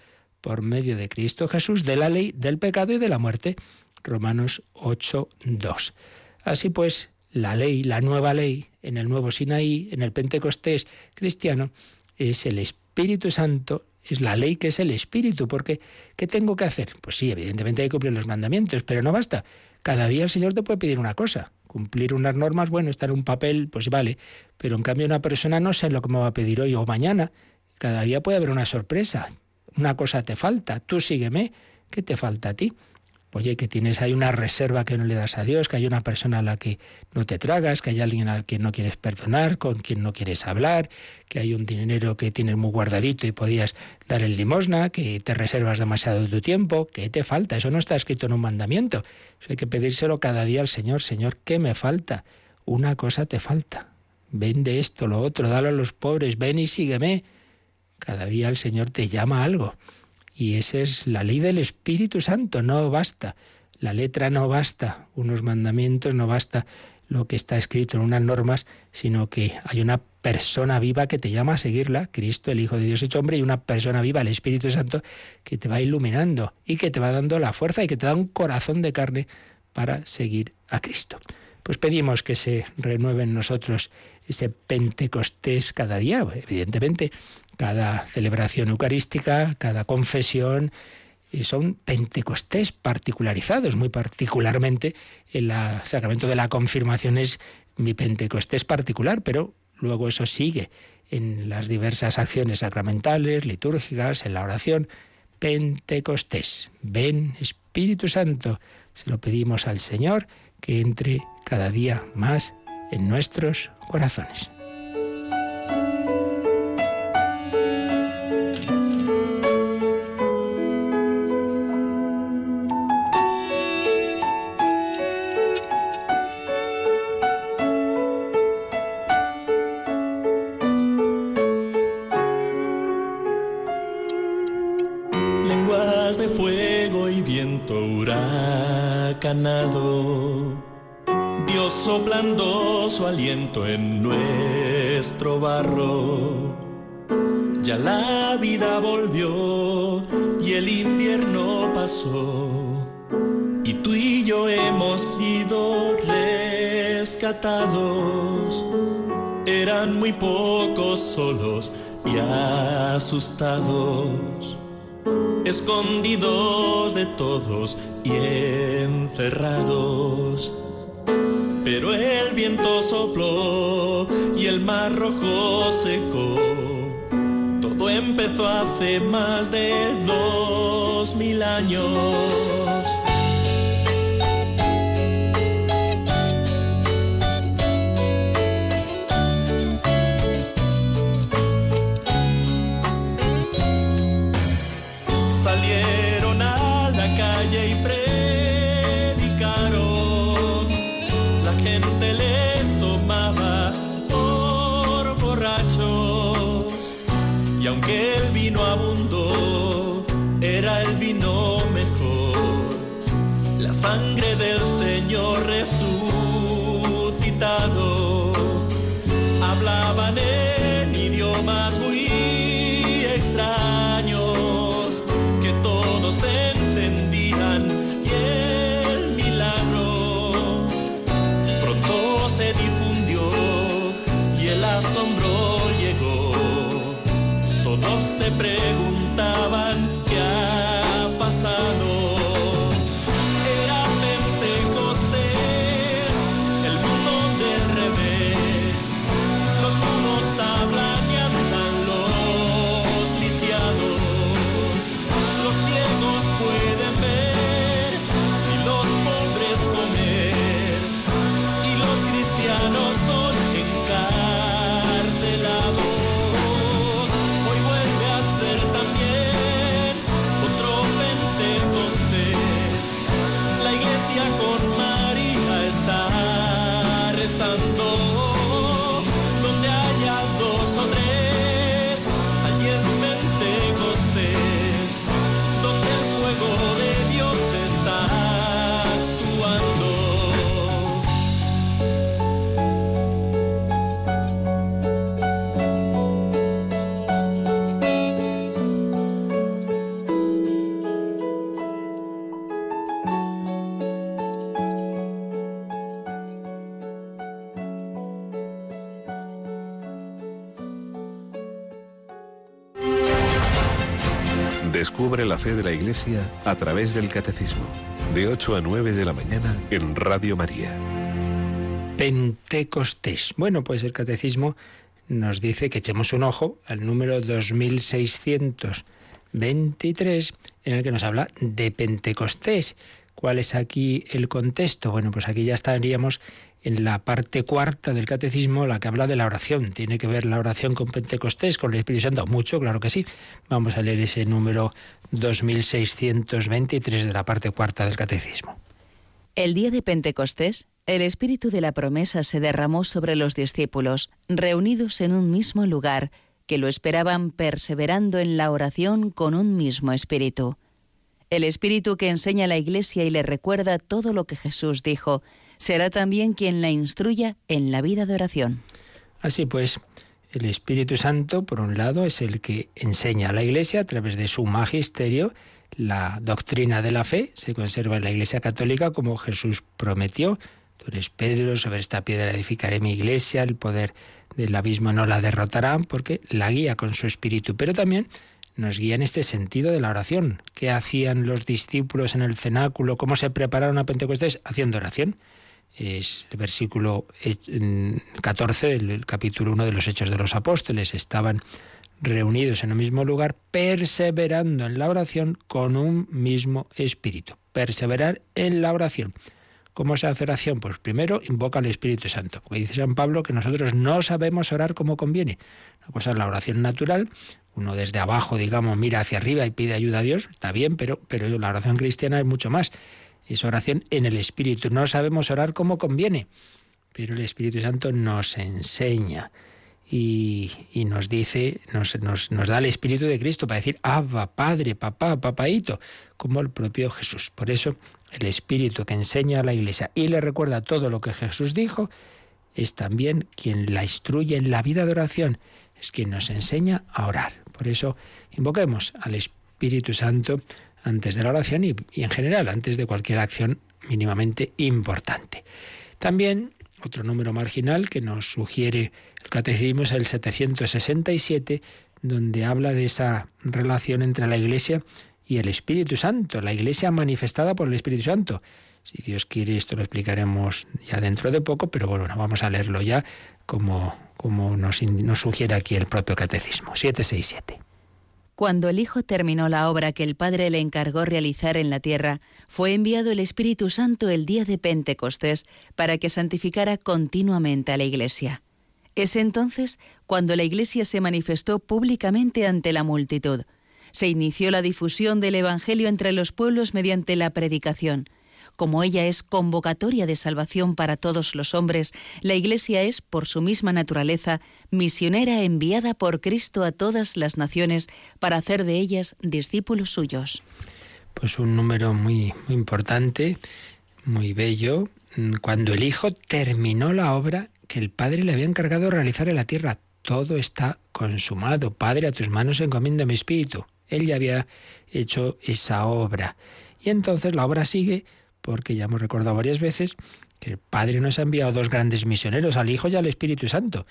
por medio de Cristo Jesús de la ley del pecado y de la muerte. Romanos 8, 2. Así pues, la ley, la nueva ley, en el nuevo Sinaí, en el Pentecostés cristiano, es el Espíritu Santo, es la ley que es el Espíritu, porque ¿qué tengo que hacer? Pues sí, evidentemente hay que cumplir los mandamientos, pero no basta. Cada día el Señor te puede pedir una cosa. Cumplir unas normas, bueno, estar en un papel, pues vale, pero en cambio una persona no sé lo que me va a pedir hoy o mañana. Cada día puede haber una sorpresa. Una cosa te falta, tú sígueme, ¿qué te falta a ti? Oye, que tienes ahí una reserva que no le das a Dios, que hay una persona a la que no te tragas, que hay alguien a quien no quieres perdonar, con quien no quieres hablar, que hay un dinero que tienes muy guardadito y podías dar en limosna, que te reservas demasiado de tu tiempo, ¿qué te falta? Eso no está escrito en un mandamiento. Eso hay que pedírselo cada día al Señor. Señor, ¿qué me falta? Una cosa te falta. Vende esto, lo otro, dalo a los pobres, ven y sígueme. Cada día el Señor te llama a algo. Y esa es la ley del Espíritu Santo, no basta. La letra no basta, unos mandamientos no basta lo que está escrito en unas normas, sino que hay una persona viva que te llama a seguirla, Cristo, el Hijo de Dios hecho hombre, y una persona viva, el Espíritu Santo, que te va iluminando y que te va dando la fuerza y que te da un corazón de carne para seguir a Cristo. Pues pedimos que se renueve en nosotros ese Pentecostés cada día, evidentemente cada celebración eucarística, cada confesión, son pentecostés particularizados, muy particularmente el sacramento de la confirmación es mi pentecostés particular, pero luego eso sigue en las diversas acciones sacramentales, litúrgicas, en la oración. Pentecostés, ven Espíritu Santo, se lo pedimos al Señor que entre cada día más en nuestros corazones. En nuestro barro. Ya la vida volvió y el invierno pasó. Y tú y yo hemos sido rescatados. Eran muy pocos solos y asustados escondidos de todos y encerrados. Pero viento sopló y el mar rojo secó. Todo empezó hace más de dos mil años. Todos entendían Descubre la fe de la Iglesia a través del Catecismo, de 8 a 9 de la mañana en Radio María. Pentecostés. Bueno, pues el catecismo nos dice que echemos un ojo al número 2623, en el que nos habla de Pentecostés. ¿Cuál es aquí el contexto? Bueno, pues aquí ya estaríamos en la parte cuarta del catecismo, la que habla de la oración. ¿Tiene que ver la oración con Pentecostés, con el Espíritu Santo? Mucho, claro que sí. Vamos a leer ese número 2623 de la parte cuarta del catecismo. El día de Pentecostés, el espíritu de la promesa se derramó sobre los discípulos, reunidos en un mismo lugar, que lo esperaban perseverando en la oración con un mismo espíritu. El espíritu que enseña a la Iglesia y le recuerda todo lo que Jesús dijo, será también quien la instruya en la vida de oración. Así pues, el Espíritu Santo, por un lado, es el que enseña a la Iglesia a través de su magisterio la doctrina de la fe, se conserva en la Iglesia Católica como Jesús prometió. Tú eres Pedro, sobre esta piedra edificaré mi iglesia, el poder del abismo no la derrotarán, porque la guía con su espíritu. Pero también nos guía en este sentido de la oración. ¿Qué hacían los discípulos en el cenáculo? ¿Cómo se prepararon a Pentecostés? Haciendo oración es el versículo 14 del capítulo 1 de los Hechos de los Apóstoles. Estaban reunidos en el mismo lugar, perseverando en la oración con un mismo espíritu. Perseverar en la oración. ¿Cómo se hace oración? Pues primero invoca al Espíritu Santo. Como dice San Pablo, que nosotros no sabemos orar como conviene. Una cosa es la oración natural, uno desde abajo, digamos, mira hacia arriba y pide ayuda a Dios, está bien, pero, pero la oración cristiana es mucho más es oración en el Espíritu. No sabemos orar como conviene, pero el Espíritu Santo nos enseña y, y nos dice, nos, nos, nos, da el Espíritu de Cristo para decir, Abba, Padre, Papá, Papaito, como el propio Jesús. Por eso, el Espíritu que enseña a la Iglesia y le recuerda todo lo que Jesús dijo, es también quien la instruye en la vida de oración, es quien nos enseña a orar. Por eso, invoquemos al Espíritu Santo antes de la oración y, y, en general antes de cualquier acción mínimamente importante. También otro número marginal que nos sugiere el catecismo es el 767, donde habla de esa relación entre la Iglesia y el Espíritu Santo, la Iglesia manifestada por el Espíritu Santo. Si Dios quiere, esto lo explicaremos ya dentro de poco, pero bueno, vamos a leerlo ya como, como nos, nos sugiere aquí el propio catecismo. 767. Cuando el Hijo terminó la obra que el Padre le encargó realizar en la tierra, fue enviado el Espíritu Santo el día de Pentecostés para que santificara continuamente a la Iglesia. Es entonces cuando la Iglesia se manifestó públicamente ante la multitud. Se inició la difusión del Evangelio entre los pueblos mediante la predicación. Como ella es convocatoria de salvación para todos los hombres, la Iglesia es, por su misma naturaleza, misionera enviada por Cristo a todas las naciones para hacer de ellas discípulos suyos. Pues un número muy, muy importante, muy bello, cuando el Hijo terminó la obra que el Padre le había encargado realizar en la tierra. Todo está consumado. Padre, a tus manos encomiendo mi espíritu. Él ya había hecho esa obra. Y entonces la obra sigue porque ya hemos recordado varias veces que el Padre nos ha enviado dos grandes misioneros, al Hijo y al Espíritu Santo.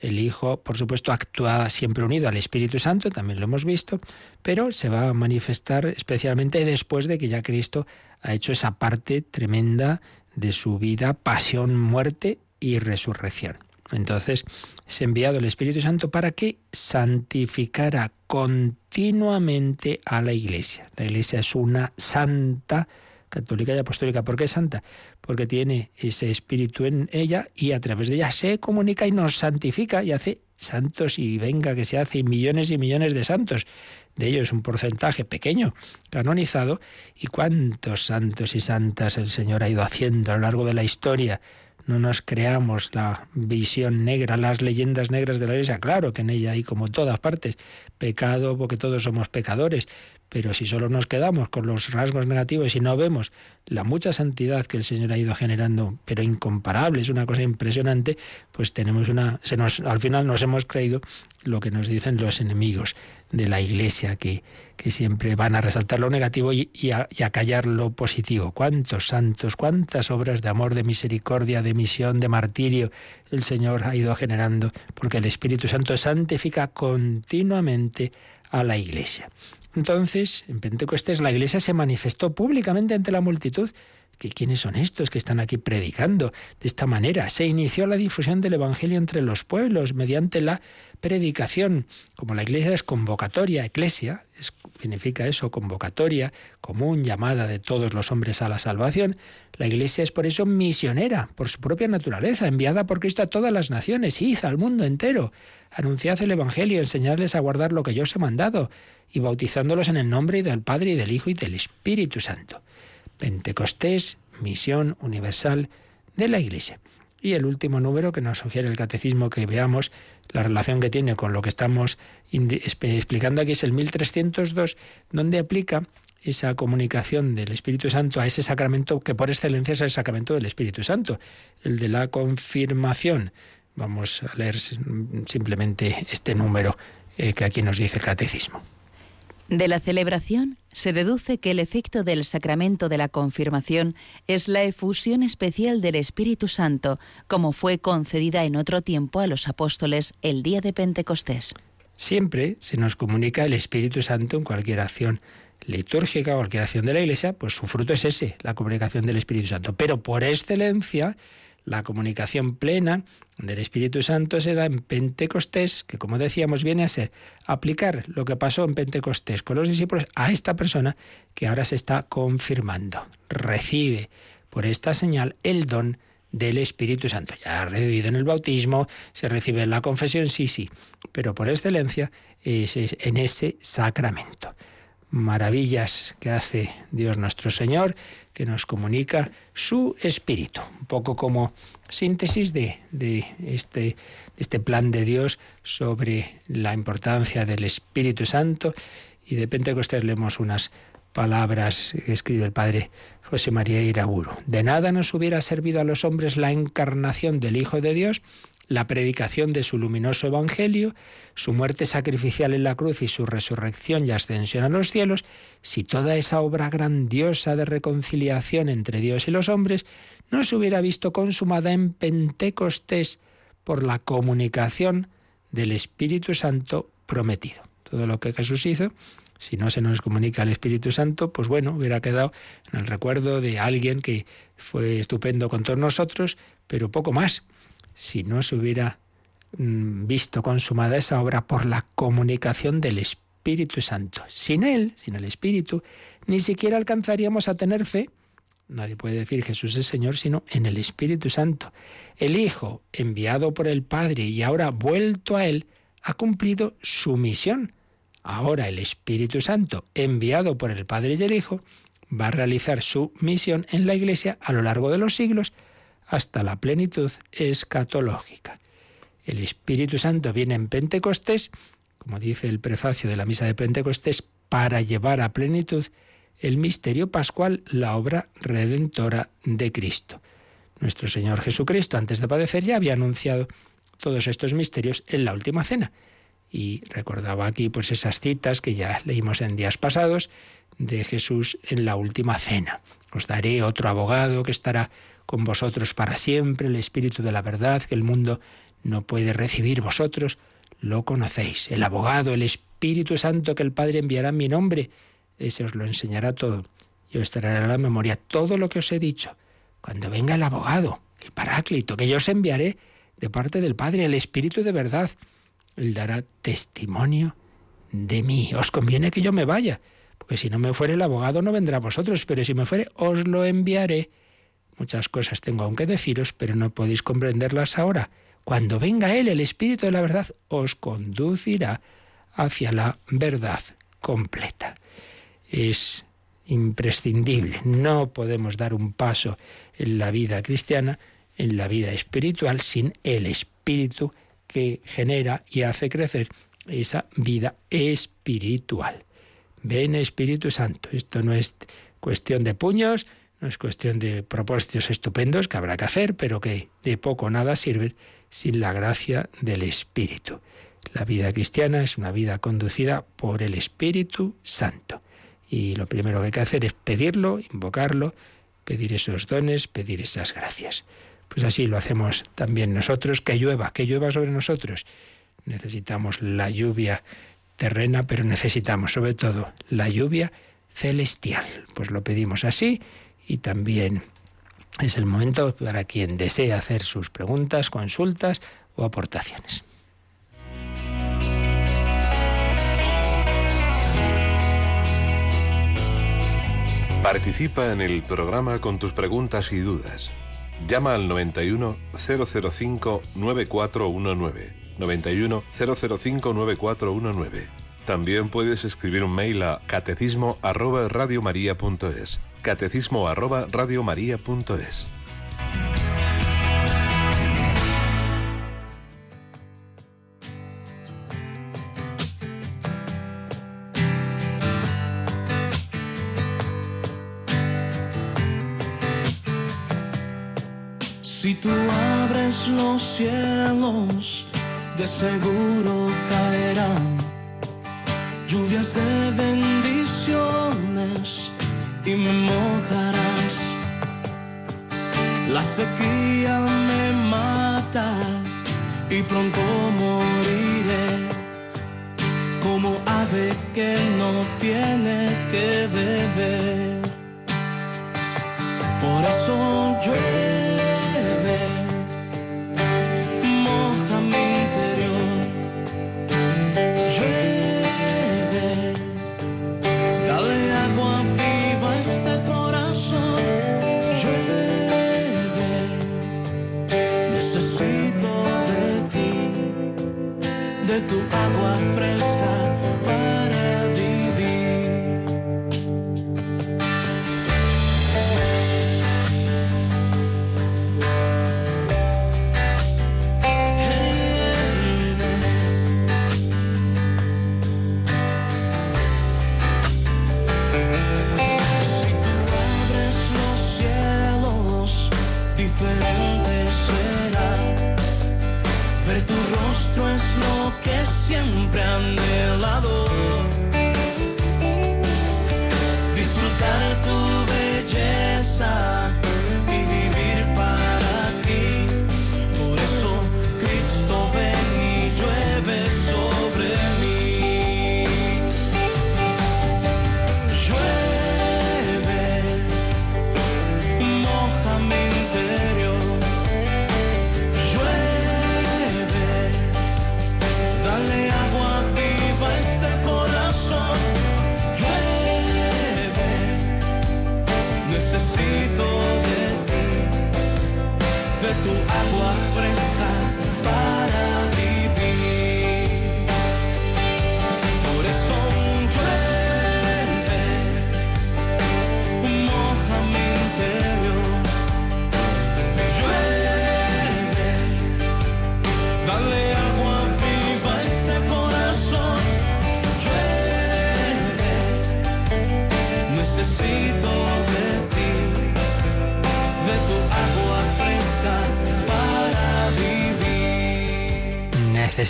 El Hijo, por supuesto, actúa siempre unido al Espíritu Santo, también lo hemos visto, pero se va a manifestar especialmente después de que ya Cristo ha hecho esa parte tremenda de su vida, pasión, muerte y resurrección. Entonces, se ha enviado el Espíritu Santo para que santificara continuamente a la Iglesia. La Iglesia es una santa católica y apostólica. ¿Por qué es santa? Porque tiene ese espíritu en ella y a través de ella se comunica y nos santifica y hace santos y venga que se hace millones y millones de santos. De ellos un porcentaje pequeño canonizado. ¿Y cuántos santos y santas el Señor ha ido haciendo a lo largo de la historia? no nos creamos la visión negra, las leyendas negras de la iglesia. Claro que en ella hay, como todas partes, pecado, porque todos somos pecadores. Pero si solo nos quedamos con los rasgos negativos y no vemos la mucha santidad que el Señor ha ido generando, pero incomparable, es una cosa impresionante, pues tenemos una. Al final nos hemos creído lo que nos dicen los enemigos de la Iglesia, que, que siempre van a resaltar lo negativo y, a, callar lo positivo. ¿Cuántos santos, cuántas obras de amor, de misericordia, de misión, de martirio el Señor ha ido generando? Porque el Espíritu Santo santifica continuamente a la Iglesia. Entonces, en Pentecostés la Iglesia se manifestó públicamente ante la multitud que quiénes son estos que están aquí predicando de esta manera. Se inició la difusión del Evangelio entre los pueblos mediante la predicación. Como la iglesia es convocatoria, eclesia, significa eso, convocatoria, común, llamada de todos los hombres a la salvación, la iglesia es por eso misionera, por su propia naturaleza, enviada por Cristo a todas las naciones, id al mundo entero, anunciad el Evangelio, enseñadles a guardar lo que yo os he mandado, y bautizándolos en el nombre del Padre y del Hijo y del Espíritu Santo. Pentecostés, misión universal de la Iglesia. Y el último número que nos sugiere el catecismo que veamos la relación que tiene con lo que estamos explicando aquí es el 1302, donde aplica esa comunicación del Espíritu Santo a ese sacramento que por excelencia es el sacramento del Espíritu Santo, el de la confirmación. Vamos a leer simplemente este número eh, que aquí nos dice el catecismo. De la celebración se deduce que el efecto del sacramento de la confirmación es la efusión especial del Espíritu Santo, como fue concedida en otro tiempo a los apóstoles el día de Pentecostés. Siempre se nos comunica el Espíritu Santo en cualquier acción litúrgica, cualquier acción de la Iglesia, pues su fruto es ese, la comunicación del Espíritu Santo. Pero por excelencia, la comunicación plena del Espíritu Santo se da en Pentecostés, que como decíamos viene a ser aplicar lo que pasó en Pentecostés con los discípulos a esta persona que ahora se está confirmando. Recibe por esta señal el don del Espíritu Santo. Ya ha recibido en el bautismo, se recibe en la confesión, sí, sí, pero por excelencia es en ese sacramento maravillas que hace Dios nuestro Señor, que nos comunica su espíritu, un poco como síntesis de, este, este plan de Dios sobre la importancia del Espíritu Santo. Y de Pentecostés leemos unas palabras que escribe el padre José María Iraburu. De nada nos hubiera servido a los hombres la encarnación del Hijo de Dios la predicación de su luminoso Evangelio, su muerte sacrificial en la cruz y su resurrección y ascensión a los cielos, si toda esa obra grandiosa de reconciliación entre Dios y los hombres no se hubiera visto consumada en Pentecostés por la comunicación del Espíritu Santo prometido. Todo lo que Jesús hizo, si no se nos comunica el Espíritu Santo, pues bueno, hubiera quedado en el recuerdo de alguien que fue estupendo con todos nosotros, pero poco más si no se hubiera mm, visto consumada esa obra por la comunicación del Espíritu Santo. Sin Él, sin el Espíritu, ni siquiera alcanzaríamos a tener fe. Nadie puede decir Jesús es Señor sino en el Espíritu Santo. El Hijo, enviado por el Padre y ahora vuelto a Él, ha cumplido su misión. Ahora el Espíritu Santo, enviado por el Padre y el Hijo, va a realizar su misión en la Iglesia a lo largo de los siglos hasta la plenitud escatológica. El Espíritu Santo viene en Pentecostés, como dice el prefacio de la misa de Pentecostés, para llevar a plenitud el misterio pascual, la obra redentora de Cristo. Nuestro Señor Jesucristo, antes de padecer, ya había anunciado todos estos misterios en la última cena. Y recordaba aquí pues esas citas que ya leímos en días pasados de Jesús en la última cena. Os daré otro abogado que estará con vosotros para siempre, el Espíritu de la verdad que el mundo no puede recibir vosotros, lo conocéis. El abogado, el Espíritu Santo que el Padre enviará en mi nombre, ese os lo enseñará todo. Y os traerá a la memoria todo lo que os he dicho. Cuando venga el abogado, el paráclito, que yo os enviaré de parte del Padre, el Espíritu de verdad, él dará testimonio de mí. Os conviene que yo me vaya, porque si no me fuere el abogado no vendrá a vosotros, pero si me fuere os lo enviaré. Muchas cosas tengo aún que deciros, pero no podéis comprenderlas ahora. Cuando venga Él, el Espíritu de la verdad, os conducirá hacia la verdad completa. Es imprescindible. No podemos dar un paso en la vida cristiana, en la vida espiritual, sin el Espíritu que genera y hace crecer esa vida espiritual. Ven Espíritu Santo. Esto no es cuestión de puños, no es cuestión de propósitos estupendos que habrá que hacer, pero que de poco o nada sirven sin la gracia del Espíritu. La vida cristiana es una vida conducida por el Espíritu Santo. Y lo primero que hay que hacer es pedirlo, invocarlo, pedir esos dones, pedir esas gracias. Pues así lo hacemos también nosotros, que llueva, que llueva sobre nosotros. Necesitamos la lluvia terrena, pero necesitamos sobre todo la lluvia celestial. Pues lo pedimos así y también es el momento para quien desee hacer sus preguntas, consultas o aportaciones. Participa en el programa con tus preguntas y dudas. Llama al 91 005 9419. 91 005 9419. También puedes escribir un mail a catecismo. Catecismo arroba radiomaria.es. Si tú abres los cielos, de seguro caerán lluvias de bendiciones y me mojarás. La sequía me mata y pronto moriré como ave que no tiene que beber. Por eso llueve,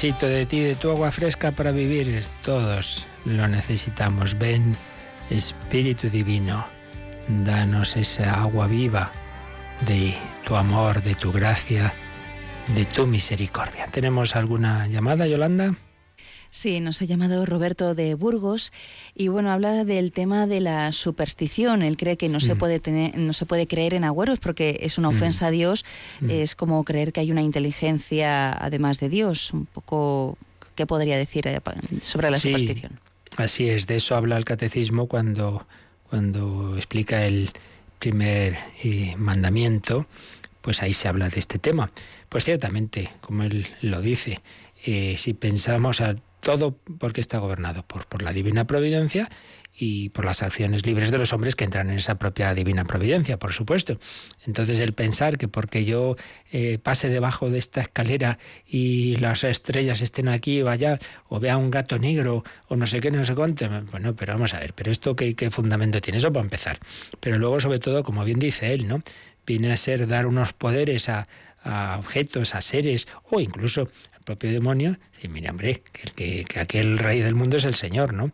De ti, de tu agua fresca para vivir. Todos lo necesitamos. Ven, Espíritu Divino, danos esa agua viva de tu amor, de tu gracia, de tu misericordia. ¿Tenemos alguna llamada, Yolanda? Sí, nos ha llamado Roberto de Burgos y bueno, habla del tema de la superstición. Él cree que no se mm. puede tener, no se puede creer en agüeros porque es una mm. ofensa a Dios. Mm. Es como creer que hay una inteligencia además de Dios. Un poco, ¿qué podría decir eh, sobre la superstición? Así es, de eso habla el catecismo cuando, cuando explica el primer eh, mandamiento, pues ahí se habla de este tema. Pues ciertamente, como él lo dice, eh, si pensamos a todo porque está gobernado por, la divina providencia y por las acciones libres de los hombres que entran en esa propia divina providencia, por supuesto. Entonces el pensar que porque yo eh, pase debajo de esta escalera y las estrellas estén aquí o allá, o vea un gato negro o no sé qué, no sé cuánto, bueno, pero vamos a ver, pero esto qué, qué fundamento tiene eso para empezar. Pero luego sobre todo, como bien dice él, ¿no? Viene a ser dar unos poderes a, a objetos, a seres o incluso propio demonio, dice, mira, hombre, que, que, aquel rey del mundo es el Señor, ¿no?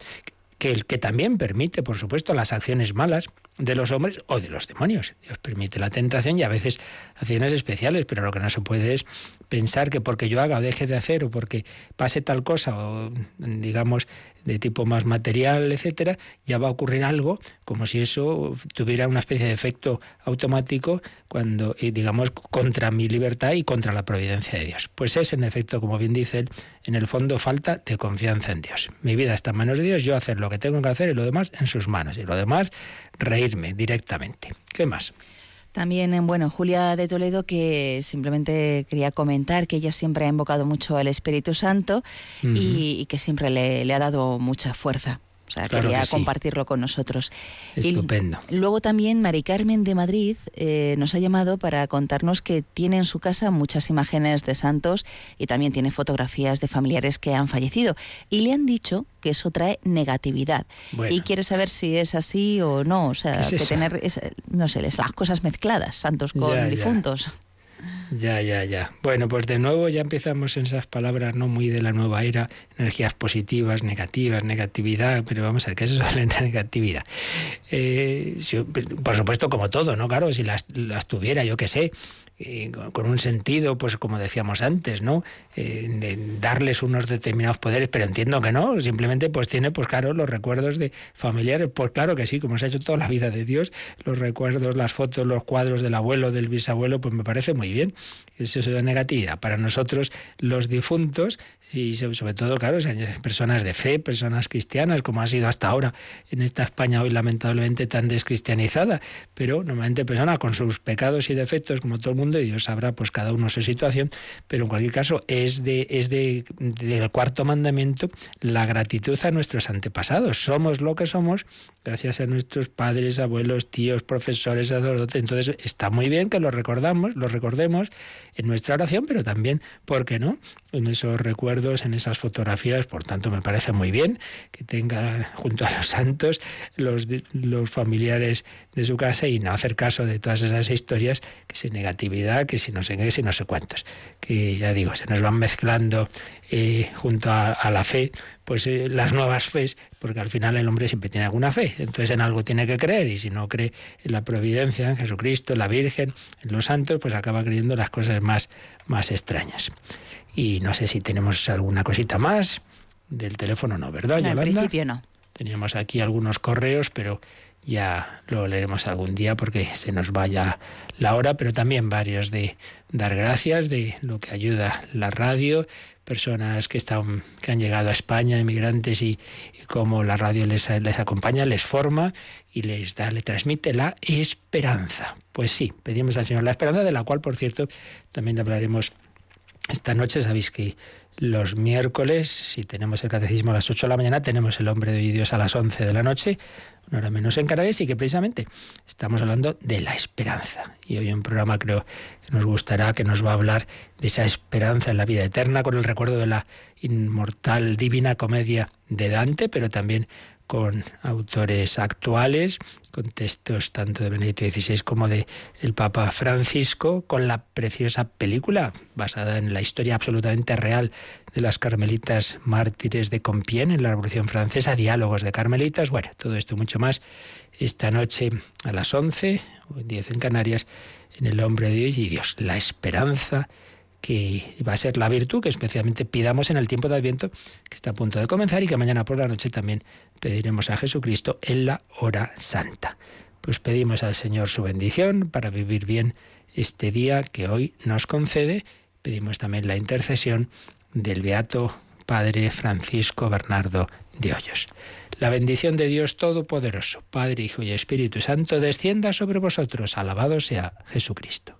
Que el que también permite, por supuesto, las acciones malas de los hombres o de los demonios. Dios permite la tentación y a veces acciones especiales, pero lo que no se puede es pensar que porque yo haga o deje de hacer o porque pase tal cosa o digamos de tipo más material, etcétera, ya va a ocurrir algo como si eso tuviera una especie de efecto automático cuando, digamos, contra mi libertad y contra la providencia de Dios. Pues es, en efecto, como bien dice él, en el fondo falta de confianza en Dios. Mi vida está en manos de Dios, yo hacer lo que tengo que hacer y lo demás en sus manos. Y lo demás, reírme directamente. ¿Qué más? También, bueno, Julia de Toledo, que simplemente quería comentar que ella siempre ha invocado mucho al Espíritu Santo y, que siempre le, ha dado mucha fuerza. O sea, quería compartirlo con nosotros. Estupendo. luego también Mari Carmen de Madrid eh, nos ha llamado para contarnos que tiene en su casa muchas imágenes de santos y también tiene fotografías de familiares que han fallecido. Y le han dicho que eso trae negatividad. Y quiere saber si es así o no. O sea, que tener, no sé, las cosas mezcladas, santos con difuntos. Ya, ya, ya. Bueno, pues de nuevo ya empezamos en esas palabras no muy de la nueva era, energías positivas, negativas, negatividad, pero vamos a ver, ¿qué es eso de la negatividad? Eh, por supuesto, como todo, ¿no? Claro, si las, tuviera, yo qué sé, con un sentido, pues como decíamos antes, ¿no? Eh, de darles unos determinados poderes, pero entiendo que no, simplemente pues tiene, pues claro, los recuerdos de familiares, pues claro que sí, como se ha hecho toda la vida de Dios, los recuerdos, las fotos, los cuadros del abuelo, del bisabuelo, pues me parece muy bien. Eso es negatividad. Para nosotros, los difuntos, y sobre todo, claro, personas de fe, personas cristianas, como ha sido hasta ahora en esta España hoy lamentablemente tan descristianizada, pero normalmente personas con sus pecados y defectos, como todo el mundo, y Dios sabrá pues cada uno su situación, pero en cualquier caso es de es de del cuarto mandamiento la gratitud a nuestros antepasados. Somos lo que somos gracias a nuestros padres, abuelos, tíos, profesores, sacerdotes. Entonces está muy bien que lo recordamos, lo recordemos en nuestra oración, pero también, ¿por qué no? En esos recuerdos, en esas fotografías. Por tanto, me parece muy bien que tenga junto a los santos los, los familiares de su casa y no hacer caso de todas esas historias que se negatividad, que si no sé qué, si no sé cuántos. Que ya digo, se nos van mezclando eh, junto a, la fe, pues eh, las nuevas fes, porque al final el hombre siempre tiene alguna fe, entonces en algo tiene que creer y si no cree en la providencia, en Jesucristo, en la Virgen, en los santos, pues acaba creyendo las cosas más, más extrañas. Y no sé si tenemos alguna cosita más del teléfono, no, ¿verdad? No, en principio no. Teníamos aquí algunos correos, pero ya lo leeremos algún día porque se nos vaya la hora, pero también varios de dar gracias de lo que ayuda la radio, personas que están que han llegado a España, inmigrantes y, como la radio les, les acompaña, les forma y les da, le transmite la esperanza. Pues sí, pedimos al Señor la esperanza, de la cual, por cierto, también hablaremos esta noche. Sabéis que los miércoles, si tenemos el catecismo a las 8 de la mañana, tenemos el hombre de Dios a las 11 de la noche una hora menos en Canarias y que precisamente estamos hablando de la esperanza. Y hoy un programa creo que nos gustará, que nos va a hablar de esa esperanza en la vida eterna con el recuerdo de la inmortal divina comedia de Dante, pero también con autores actuales, con textos tanto de Benedicto XVI como de el Papa Francisco, con la preciosa película basada en la historia absolutamente real de las carmelitas mártires de Compiègne en la Revolución Francesa, Diálogos de Carmelitas. Bueno, todo esto mucho más esta noche a las 11 o 10 en Canarias en El Hombre de hoy y Dios, la esperanza que va a ser la virtud que especialmente pidamos en el tiempo de Adviento que está a punto de comenzar y que mañana por la noche también pediremos a Jesucristo en la hora santa. Pues pedimos al Señor su bendición para vivir bien este día que hoy nos concede. Pedimos también la intercesión del Beato Padre Francisco Bernardo de Hoyos. La bendición de Dios Todopoderoso, Padre, Hijo y Espíritu Santo, descienda sobre vosotros. Alabado sea Jesucristo.